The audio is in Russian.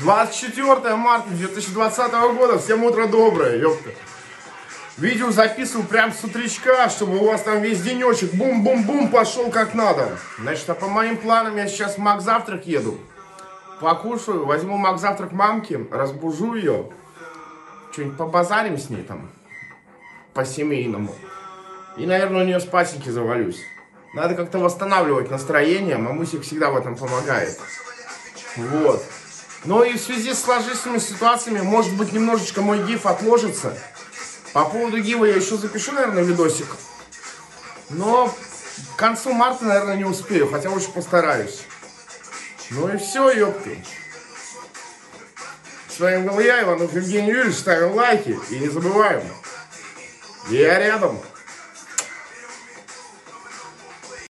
24 марта 2020 года. Всем утро доброе, ёпта. Видео записываю прям с утречка, чтобы у вас там весь денечек бум-бум-бум пошел как надо. Значит, а по моим планам я сейчас в Мак завтрак еду. Покушаю, возьму Мак завтрак мамки, разбужу ее. Что-нибудь побазарим с ней там. По-семейному. И, наверное, у нее спасеньки завалюсь. Надо как-то восстанавливать настроение. Мамусик всегда в этом помогает. Вот. Но и в связи с сложившимися ситуациями, может быть, немножечко мой гиф отложится. По поводу гива я еще запишу, наверное, видосик. Но к концу марта, наверное, не успею, хотя очень постараюсь. Ну и все, ёпты. С вами был я, Иванов Евгений Юрьевич. Ставим лайки и не забываем. Я рядом.